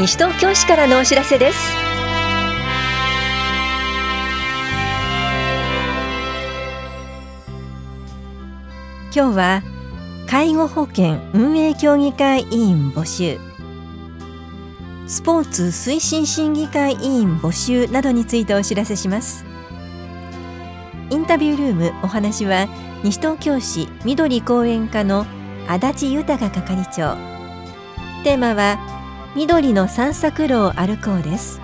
西東京市からのお知らせです。今日は介護保険運営協議会委員募集スポーツ推進審議会委員募集などについてお知らせします。インタビュールームお話は西東京市緑公園課の足立豊係長。テーマは緑の散策路を歩こうです。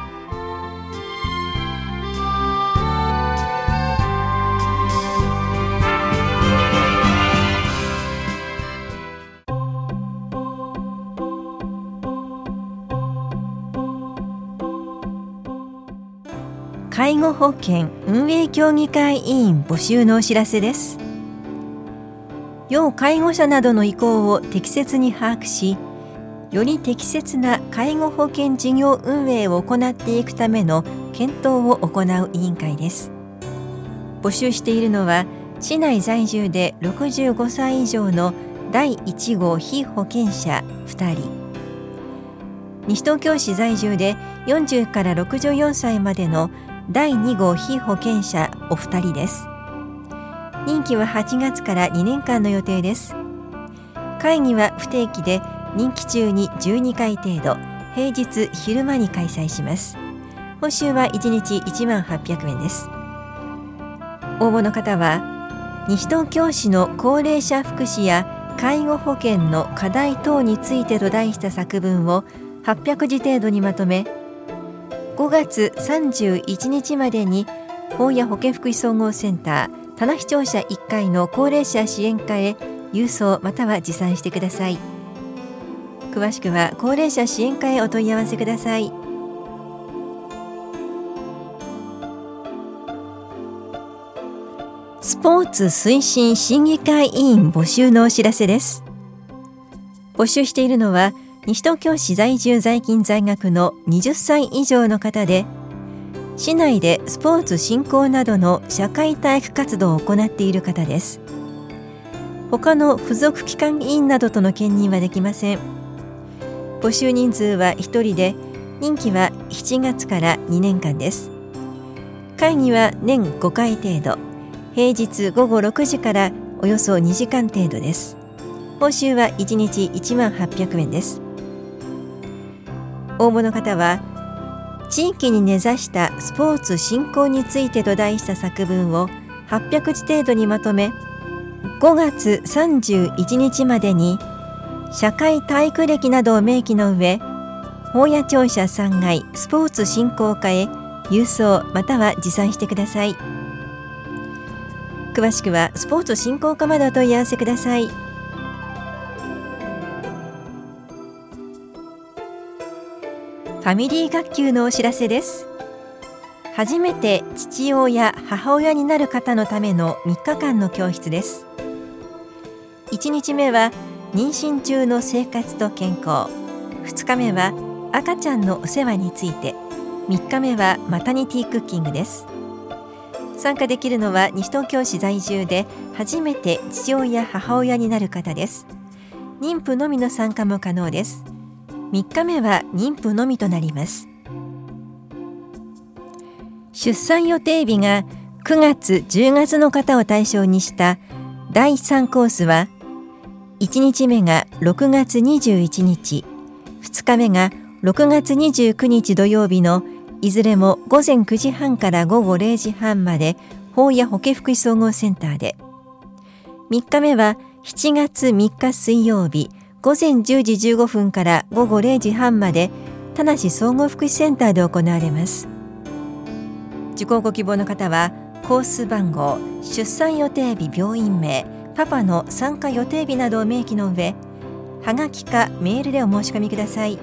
介護保険運営協議会委員募集のお知らせです。要介護者などの意向を適切に把握しより適切な介護保険事業運営を行っていくための検討を行う委員会です。募集しているのは市内在住で65歳以上の第1号被保険者2人。西東京市在住で40から64歳までの第2号被保険者お二人です。任期は8月から2年間の予定です。会議は不定期で任期中に12回程度平日昼間に開催します。報酬は1日1万800円です。応募の方は西東京市の高齢者福祉や介護保険の課題等についてと題した作文を800字程度にまとめ5月31日までに本屋保健福祉総合センター棚視聴者1階の高齢者支援課へ郵送または持参してください。詳しくは高齢者支援課へお問い合わせください。スポーツ推進審議会委員募集のお知らせです。募集しているのは西東京市在住在勤在学の20歳以上の方で市内でスポーツ振興などの社会体育活動を行っている方です。他の付属機関委員などとの兼任はできません。募集人数は1人で任期は7月から2年間です。会議は年5回程度平日午後6時からおよそ2時間程度です。報酬は1日1万800円です。応募の方は地域に根ざしたスポーツ振興についてと題した作文を800字程度にまとめ5月31日までに社会体育歴などを明記の上法屋庁舎3階スポーツ振興課へ郵送または持参してください。詳しくはスポーツ振興課までお問い合わせください。ファミリー学級のお知らせです。初めて父親母親になる方のための3日間の教室です。1日目は妊娠中の生活と健康。2日目は赤ちゃんのお世話について。3日目はマタニティクッキングです。参加できるのは西東京市在住で初めて父親母親になる方です。妊婦のみの参加も可能です。3日目は妊婦のみとなります。出産予定日が9月10月の方を対象にした第3コースは1日目が6月21日。2日目が6月29日土曜日のいずれも午前9時半から午後0時半まで法や保健福祉総合センターで。3日目は7月3日水曜日午前10時15分から午後0時半まで田梨総合福祉センターで行われます。受講ご希望の方はコース番号出産予定日病院名パパの参加予定日などを明記の上はがきかメールでお申し込みください。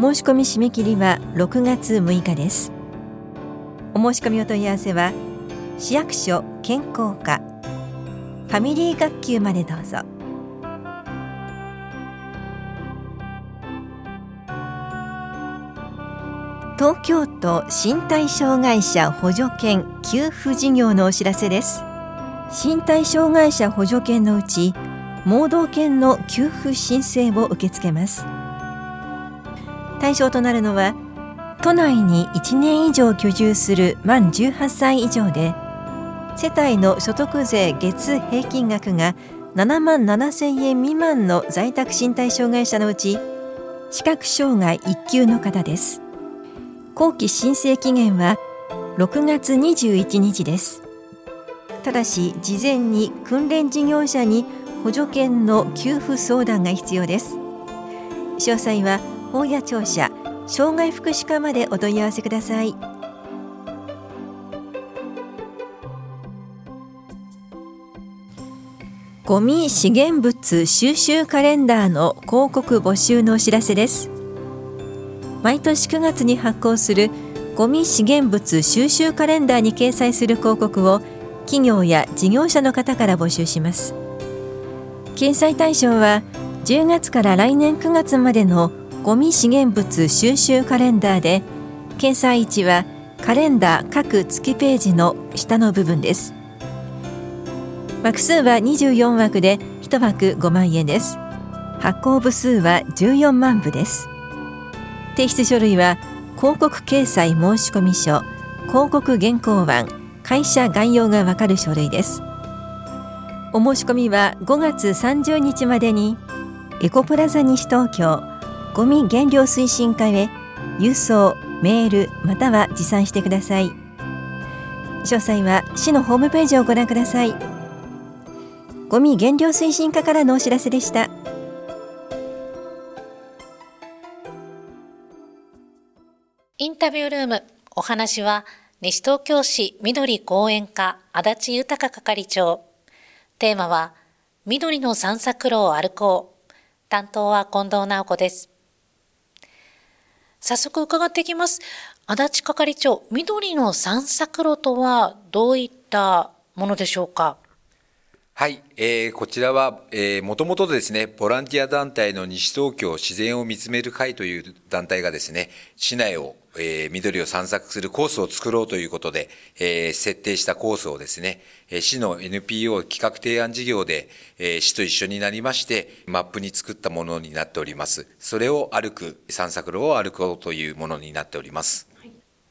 申し込み締め切りは6月6日です。お申し込みお問い合わせは市役所健康課ファミリー学級までどうぞ。東京都身体障害者補助犬給付事業のお知らせです。身体障害者補助犬のうち盲導犬の給付申請を受け付けます。対象となるのは都内に1年以上居住する満18歳以上で世帯の所得税月平均額が7万7千円未満の在宅身体障害者のうち視覚障害1級の方です。後期申請期限は6月21日です。ただし事前に訓練事業者に補助券の給付相談が必要です。詳細は法や庁舎障害福祉課までお問い合わせください。ゴミ資源物収集カレンダーの広告募集のお知らせです。毎年9月に発行するゴミ資源物収集カレンダーに掲載する広告を企業や事業者の方から募集します。掲載対象は10月から来年9月までのゴミ資源物収集カレンダーで掲載位置はカレンダー各月ページの下の部分です。枠数は24枠で1枠5万円です。発行部数は14万部です。提出書類は広告掲載申込書広告原稿案会社概要がわかる書類です。お申し込みは5月30日までにエコプラザ西東京ゴミ減量推進課へ郵送メールまたは持参してください。詳細は市のホームページをご覧ください。ゴミ減量推進課からのお知らせでした。インタビュールームお話は西東京市緑公園課足立豊係長。テーマは緑の散策路を歩こう。担当は近藤直子です。早速伺っていきます。足立係長緑の散策路とはどういったものでしょうか？はい、えー、こちらは、えー、もともとですね、ボランティア団体の西東京自然を見つめる会という団体がですね、市内を、えー、緑を散策するコースを作ろうということで、えー、設定したコースをですね、えー、市の NPO 企画提案事業で、えー、市と一緒になりまして、マップに作ったものになっております。それを歩く、散策路を歩こうというものになっております。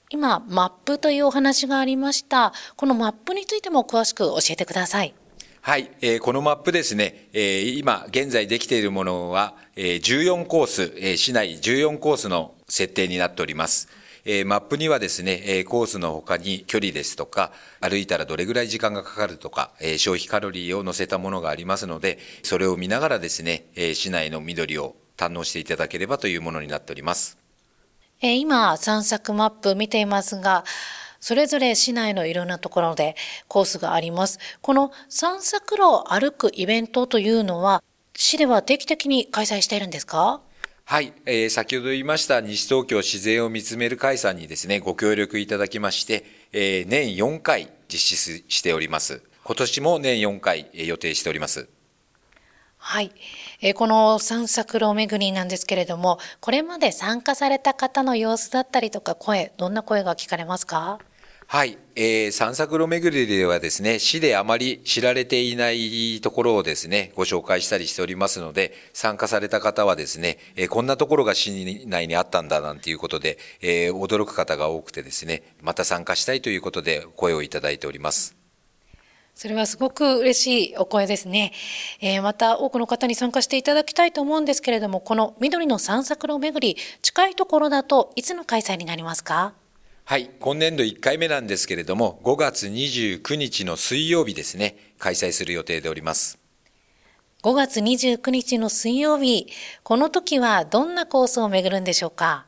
今、マップというお話がありました。このマップについても詳しく教えてください。はい、えー、このマップですね、えー、今現在できているものは、えー、14コース、えー、市内14コースの設定になっております。えー、マップにはですね、えー、コースの他に距離ですとか、歩いたらどれぐらい時間がかかるとか、えー、消費カロリーを載せたものがありますので、それを見ながらですね、えー、市内の緑を堪能していただければというものになっております。えー、今、散策マップ見ていますが、それぞれ市内のいろんなところでコースがあります。この散策路を歩くイベントというのは、市では定期的に開催しているんですか？はい、えー、先ほど言いました西東京自然を見つめる会さんにですね、ご協力いただきまして、えー、年4回実施しております。今年も年4回え予定しております。はい。えー、この散策路巡りなんですけれども、これまで参加された方の様子だったりとか声、どんな声が聞かれますか？はい、えー、散策路巡りではですね、市であまり知られていないところをですね、ご紹介したりしておりますので、参加された方はですね、えー、こんなところが市内にあったんだなんていうことで、えー、驚く方が多くてですね、また参加したいということで声をいただいております。それはすごく嬉しいお声ですね。えー、また多くの方に参加していただきたいと思うんですけれども、この緑の散策路巡り、近いところだといつの開催になりますか？はい、今年度1回目なんですけれども、5月29日の水曜日ですね、開催する予定でおります。5月29日の水曜日、この時はどんなコースを巡るんでしょうか？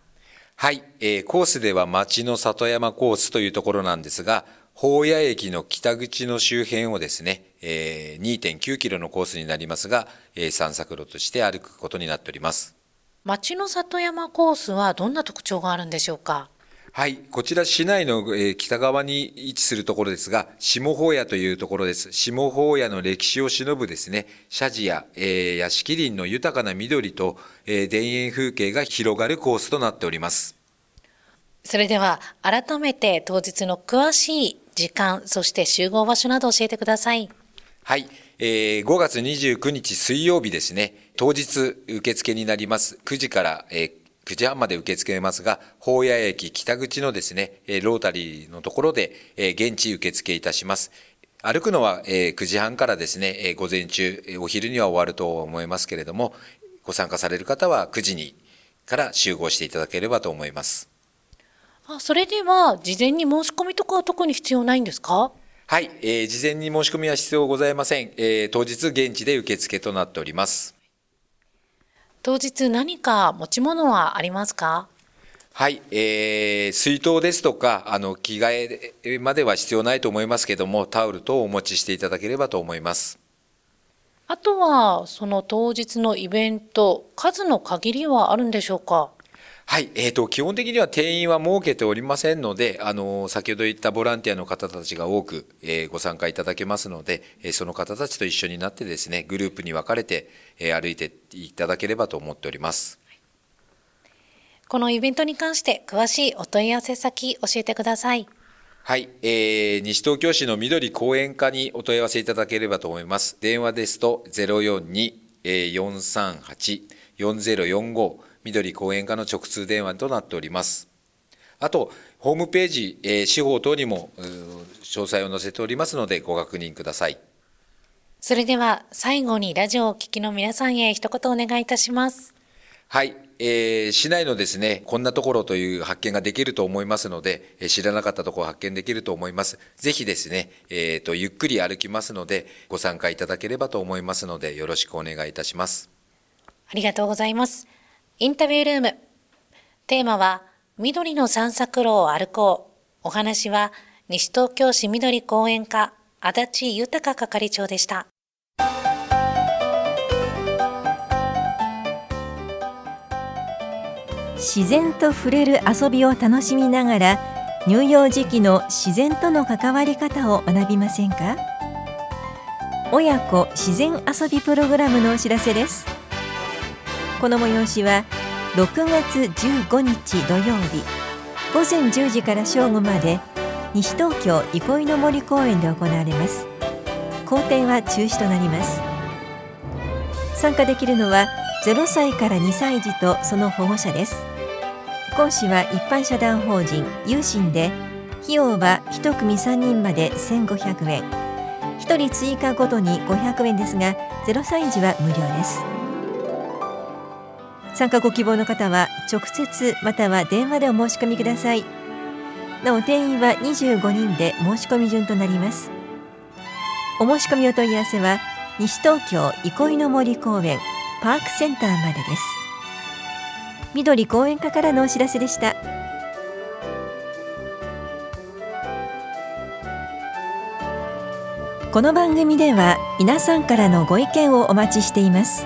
はい、えー、コースでは町の里山コースというところなんですが、宝谷駅の北口の周辺をですね、えー、2.9キロのコースになりますが、えー、散策路として歩くことになっております。町の里山コースはどんな特徴があるんでしょうか？はい。こちら市内の、え北側に位置するところですが、下法屋というところです。下法屋の歴史を忍ぶですね、社寺や、えー、屋敷林の豊かな緑と、えー、田園風景が広がるコースとなっております。それでは、改めて当日の詳しい時間、そして集合場所など教えてください。はい。えー、5月29日水曜日ですね、当日受付になります。9時から、えー9時半まで受け付けますが、宝谷駅北口のですね、ロータリーのところで、現地受付いたします。歩くのは9時半からですね、午前中、お昼には終わると思いますけれども、ご参加される方は9時にから集合していただければと思います。あそれでは、事前に申し込みとかは特に必要ないんですか？はい、えー、事前に申し込みは必要ございません。えー、当日現地で受付となっております。当日何か持ち物はありますか？はい、えー、水筒ですとか、あの、着替えまでは必要ないと思いますけども、タオル等をお持ちしていただければと思います。あとは、その当日のイベント、数の限りはあるんでしょうか？はい、えーと、基本的には定員は設けておりませんので、あの先ほど言ったボランティアの方たちが多く、えー、ご参加いただけますので、えー、その方たちと一緒になってですね、グループに分かれて、えー、歩いていただければと思っております。このイベントに関して詳しいお問い合わせ先教えてください。はい、えー、西東京市の緑公園課にお問い合わせいただければと思います。電話ですと042-438-4045緑講演課の直通電話となっております。あと、ホームページ、えー、司法等にも詳細を載せておりますのでご確認ください。それでは最後にラジオをお聞きの皆さんへ一言お願いいたします。はい、えー、市内のですね、こんなところという発見ができると思いますので、え知らなかったところ発見できると思います。ぜひですね、えっ、ー、と、ゆっくり歩きますので、ご参加いただければと思いますので、よろしくお願いいたします。ありがとうございます。インタビュールーム。テーマは、緑の散策路を歩こう。お話は、西東京市緑公園課、足立豊係長でした。自然と触れる遊びを楽しみながら乳幼児期の自然との関わり方を学びませんか？親子自然遊びプログラムのお知らせですこの催しは6月15日土曜日午前10時から正午まで西東京憩いの森公園で行われます。校庭は中止となります。参加できるのは0歳から2歳児とその保護者です。講師は一般社団法人有心で費用は1組3人まで1500円。1人追加ごとに500円ですが0歳児は無料です。参加ご希望の方は直接または電話でお申し込みください。なお定員は25人で申し込み順となります。お申し込みお問い合わせは西東京憩いの森公園パークセンターまでです。緑公園課からのお知らせでした。この番組では皆さんからのご意見をお待ちしています。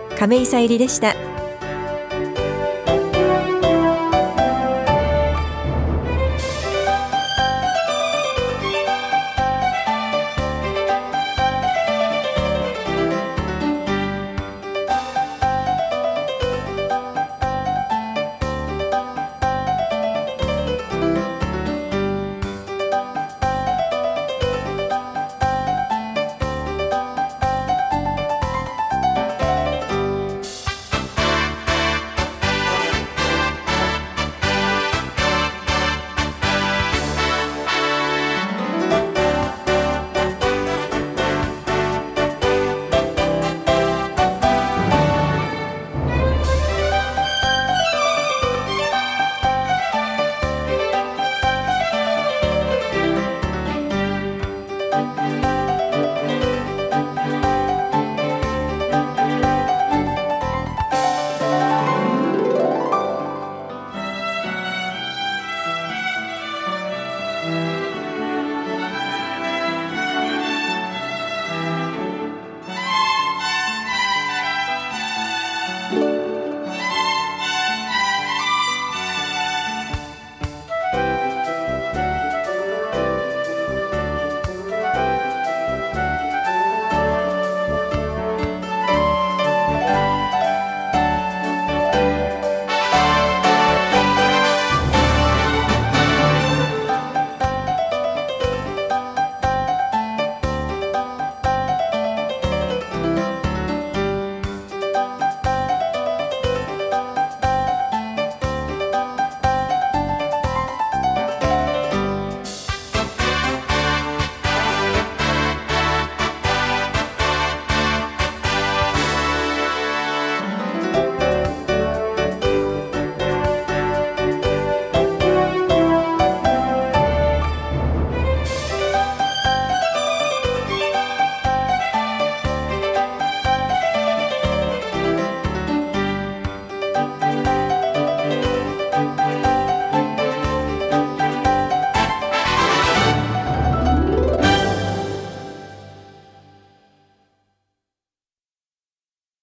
亀井さゆりでした。